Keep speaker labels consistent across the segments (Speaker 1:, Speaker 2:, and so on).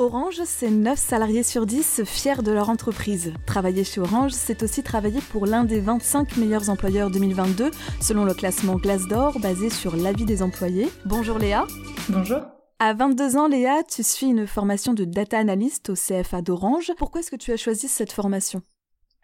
Speaker 1: Orange, c'est 9 salariés sur 10 fiers de leur entreprise. Travailler chez Orange, c'est aussi travailler pour l'un des 25 meilleurs employeurs 2022, selon le classement Glassdoor, basé sur l'avis des employés. Bonjour Léa.
Speaker 2: Bonjour.
Speaker 1: À 22 ans, Léa, tu suis une formation de data analyst au CFA d'Orange. Pourquoi est-ce que tu as choisi cette formation?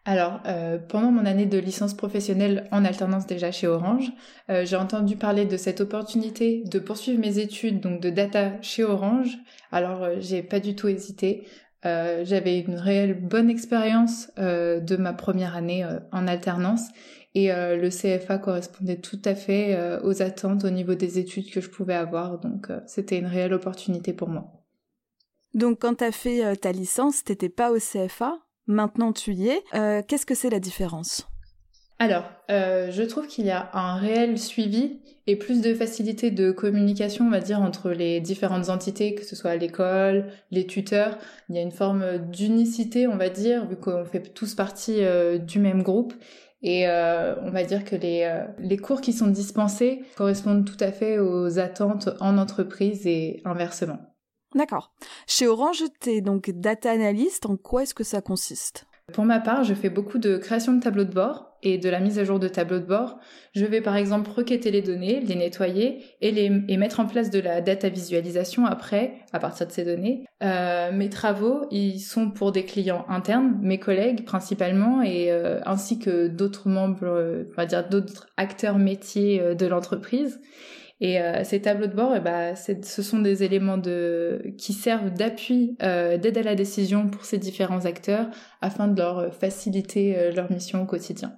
Speaker 2: Alors, euh, pendant mon année de licence professionnelle en alternance déjà chez Orange, euh, j'ai entendu parler de cette opportunité de poursuivre mes études donc de data chez Orange. Alors, euh, j'ai pas du tout hésité. J'avais une réelle bonne expérience de ma première année en alternance et le CFA correspondait tout à fait aux attentes au niveau des études que je pouvais avoir. Donc, c'était une réelle opportunité pour moi.
Speaker 1: Donc, quand tu as fait ta licence, t'étais pas au CFA Maintenant, tu y es. Euh, qu'est-ce que c'est la différence?
Speaker 2: Alors, euh, je trouve qu'il y a un réel suivi et plus de facilité de communication, on va dire, entre les différentes entités, que ce soit l'école, les tuteurs. Il y a une forme d'unicité, on va dire, vu qu'on fait tous partie euh, du même groupe. Et on va dire que les, les cours qui sont dispensés correspondent tout à fait aux attentes en entreprise et inversement.
Speaker 1: D'accord. Chez Orange, tu es donc data analyst. En quoi est-ce que ça consiste?
Speaker 2: Pour ma part, je fais beaucoup de création de tableaux de bord et de la mise à jour de tableaux de bord. Je vais par exemple requêter les données, les nettoyer et, les, et mettre en place de la data visualisation après, à partir de ces données. Euh, mes travaux, ils sont pour des clients internes, mes collègues principalement, et euh, ainsi que d'autres membres, euh, on va dire d'autres acteurs métiers de l'entreprise. Et euh, ces tableaux de bord, eh ben, ce sont des éléments qui servent d'appui, euh, d'aide à la décision pour ces différents acteurs afin de leur faciliter euh, leur mission au quotidien.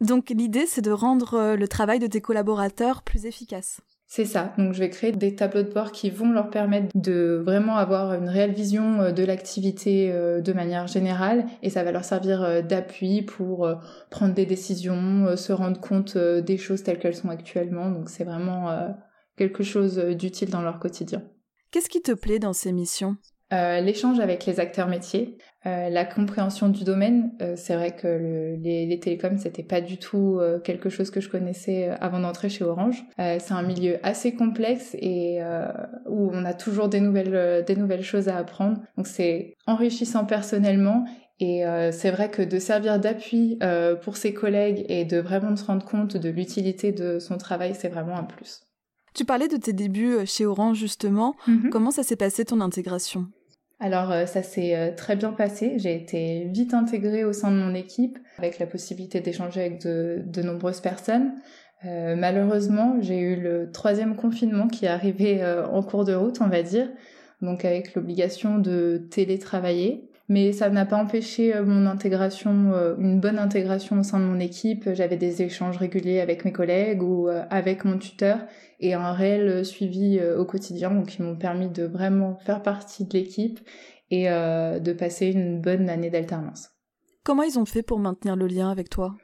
Speaker 1: Donc l'idée, c'est de rendre le travail de tes collaborateurs plus efficace.
Speaker 2: C'est ça. Donc je vais créer des tableaux de bord qui vont leur permettre de vraiment avoir une réelle vision euh, de l'activité euh, de manière générale et ça va leur servir euh, d'appui pour prendre des décisions, se rendre compte des choses telles qu'elles sont actuellement. Donc c'est vraiment quelque chose d'utile dans leur quotidien.
Speaker 1: Qu'est-ce qui te plaît dans ces missions?
Speaker 2: Euh, l'échange avec les acteurs métiers, euh, la compréhension du domaine. Euh, c'est vrai que le, les, les, télécoms, c'était pas du tout quelque chose que je connaissais avant d'entrer chez Orange. c'est un milieu assez complexe et où on a toujours des nouvelles, des nouvelles choses à apprendre. Donc c'est enrichissant personnellement et c'est vrai que de servir d'appui pour ses collègues et de vraiment se rendre compte de l'utilité de son travail, c'est vraiment un plus.
Speaker 1: Tu parlais de tes débuts chez Orange justement. Mm-hmm. Comment ça s'est passé ton intégration?
Speaker 2: Alors euh, ça s'est euh, très bien passé, j'ai été vite intégrée au sein de mon équipe avec la possibilité d'échanger avec de, de, nombreuses personnes. Euh, malheureusement, j'ai eu le troisième confinement qui est arrivé en cours de route, on va dire, donc avec l'obligation de télétravailler mais ça n'a pas empêché euh, mon intégration, euh, une bonne intégration au sein de mon équipe. J'avais des échanges réguliers avec mes collègues ou euh, avec mon tuteur et un réel suivi au quotidien, donc qui m'ont permis de vraiment faire partie de l'équipe et de passer une bonne année d'alternance.
Speaker 1: Comment ils ont fait pour maintenir le lien avec toi?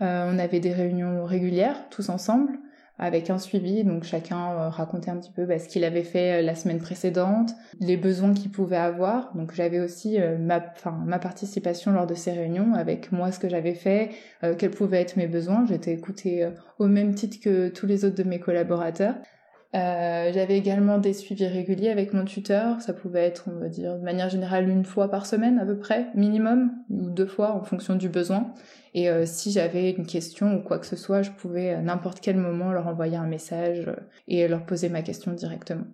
Speaker 2: On avait des réunions régulières, tous ensemble avec un suivi. Donc chacun euh, racontait un petit peu bah, ce qu'il avait fait euh, la semaine précédente, les besoins qu'il pouvait avoir. Donc j'avais aussi euh, ma, ma participation lors de ces réunions avec moi ce que j'avais fait, quels pouvaient être mes besoins. J'étais écoutée au même titre que tous les autres de mes collaborateurs. Euh, j'avais également des suivis réguliers avec mon tuteur. Ça pouvait être, on va dire, de manière générale, une fois par semaine à peu près, minimum, ou deux fois en fonction du besoin. Et euh, si j'avais une question ou quoi que ce soit, je pouvais à n'importe quel moment leur envoyer un message euh, et leur poser ma question directement.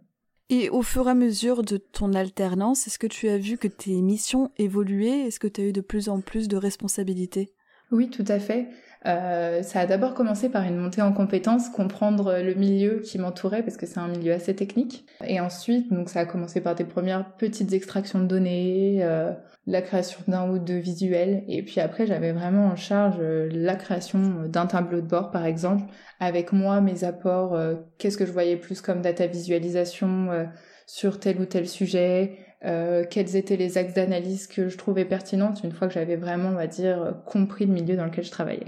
Speaker 1: Et au fur et à mesure de ton alternance, est-ce que tu as vu que tes missions évoluaient? Est-ce que tu as eu de plus en plus de responsabilités?
Speaker 2: Oui, tout à fait. Euh, ça a d'abord commencé par une montée en compétences, comprendre le milieu qui m'entourait parce que c'est un milieu assez technique. Et ensuite, donc ça a commencé par des premières petites extractions de données, euh, la création d'un ou deux visuels. Et puis après, j'avais vraiment en charge euh, la création d'un tableau de bord, par exemple, avec moi, mes apports, qu'est-ce que je voyais plus comme data visualisation sur tel ou tel sujet, euh, quels étaient les axes d'analyse que je trouvais pertinentes une fois que j'avais vraiment, on va dire, compris le milieu dans lequel je travaillais.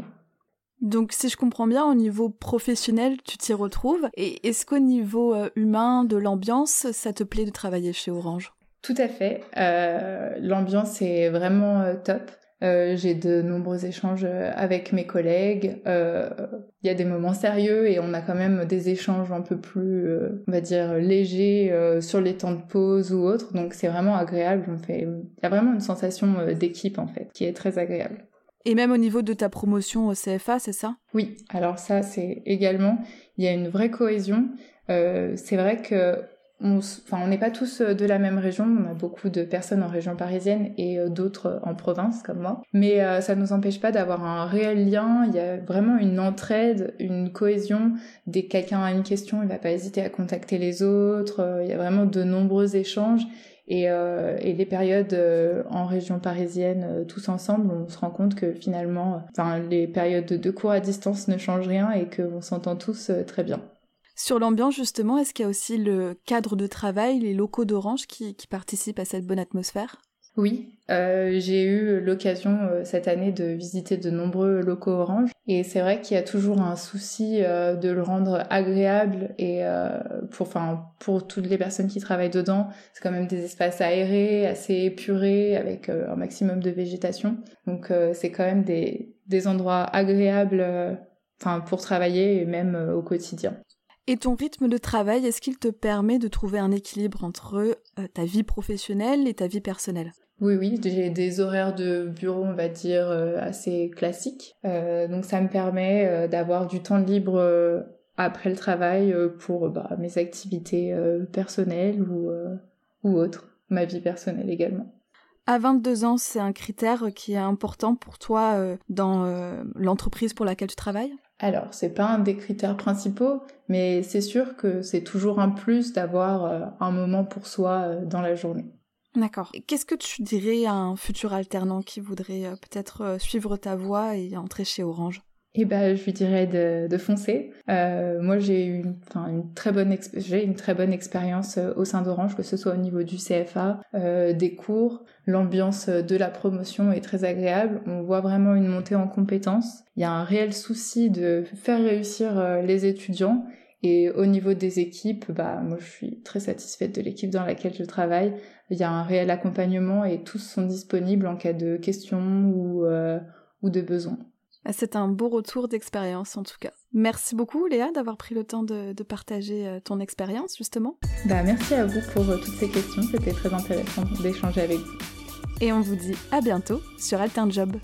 Speaker 1: Donc si je comprends bien, au niveau professionnel, tu t'y retrouves. Et est-ce qu'au niveau euh, humain, de l'ambiance, ça te plaît de travailler chez Orange?
Speaker 2: Tout à fait. Euh, l'ambiance est vraiment top. Euh, j'ai de nombreux échanges avec mes collègues. Euh, il y a des moments sérieux et on a quand même des échanges un peu plus, on va dire, légers sur les temps de pause ou autres. Donc c'est vraiment agréable. On fait, il y a vraiment une sensation d'équipe en fait qui est très agréable.
Speaker 1: Et même au niveau de ta promotion au CFA, c'est ça?
Speaker 2: Oui, alors ça c'est également, il y a une vraie cohésion. Euh, c'est vrai que on enfin, n'est pas tous euh, de la même région. On a beaucoup de personnes en région parisienne et euh, d'autres en province comme moi. Mais ça ne nous empêche pas d'avoir un réel lien. Il y a vraiment une entraide, une cohésion. Dès que quelqu'un a une question, il va pas hésiter à contacter les autres. Il y a vraiment de nombreux échanges. Et, euh, et les périodes en région parisienne, tous ensemble, on se rend compte que finalement, enfin, les périodes de cours à distance ne changent rien et qu'on s'entend tous très bien.
Speaker 1: Sur l'ambiance, justement, est-ce qu'il y a aussi le cadre de travail, les locaux d'Orange qui, participent à cette bonne atmosphère?
Speaker 2: Oui, euh, j'ai eu l'occasion euh, cette année de visiter de nombreux locaux Orange et c'est vrai qu'il y a toujours un souci euh, de le rendre agréable et pour pour toutes les personnes qui travaillent dedans, c'est quand même des espaces aérés, assez épurés avec un maximum de végétation. Donc c'est quand même des des endroits agréables pour travailler et même au quotidien.
Speaker 1: Et ton rythme de travail, est-ce qu'il te permet de trouver un équilibre entre euh, ta vie professionnelle et ta vie personnelle?
Speaker 2: Oui, oui, j'ai des horaires de bureau, on va dire, euh, assez classiques. Euh, donc ça me permet d'avoir du temps libre après le travail pour bah, mes activités personnelles ou, ou autres, ma vie personnelle également.
Speaker 1: À 22 ans, c'est un critère qui est important pour toi dans l'entreprise pour laquelle tu travailles?
Speaker 2: Alors, c'est pas un des critères principaux, mais c'est sûr que c'est toujours un plus d'avoir euh, un moment pour soi euh, dans la journée.
Speaker 1: D'accord. Qu'est-ce que tu dirais à un futur alternant qui voudrait euh, peut-être suivre ta voie et entrer chez Orange?
Speaker 2: Eh ben, je lui dirais de, de foncer. Euh, moi, j'ai eu une, une très bonne j'ai une très bonne expérience euh, au sein d'Orange, que ce soit au niveau du CFA, euh, des cours, l'ambiance de la promotion est très agréable. On voit vraiment une montée en compétences. Il y a un réel souci de faire réussir euh, les étudiants. Et au niveau des équipes, bah, moi, je suis très satisfaite de l'équipe dans laquelle je travaille. Il y a un réel accompagnement et tous sont disponibles en cas de questions ou, euh, ou de besoins.
Speaker 1: Bah, c'est un beau retour d'expérience en tout cas. Merci beaucoup Léa d'avoir pris le temps de, partager euh, ton expérience justement.
Speaker 2: Bah, merci à vous pour euh, toutes ces questions, c'était très intéressant d'échanger avec vous.
Speaker 1: Et on vous dit à bientôt sur Altern Job.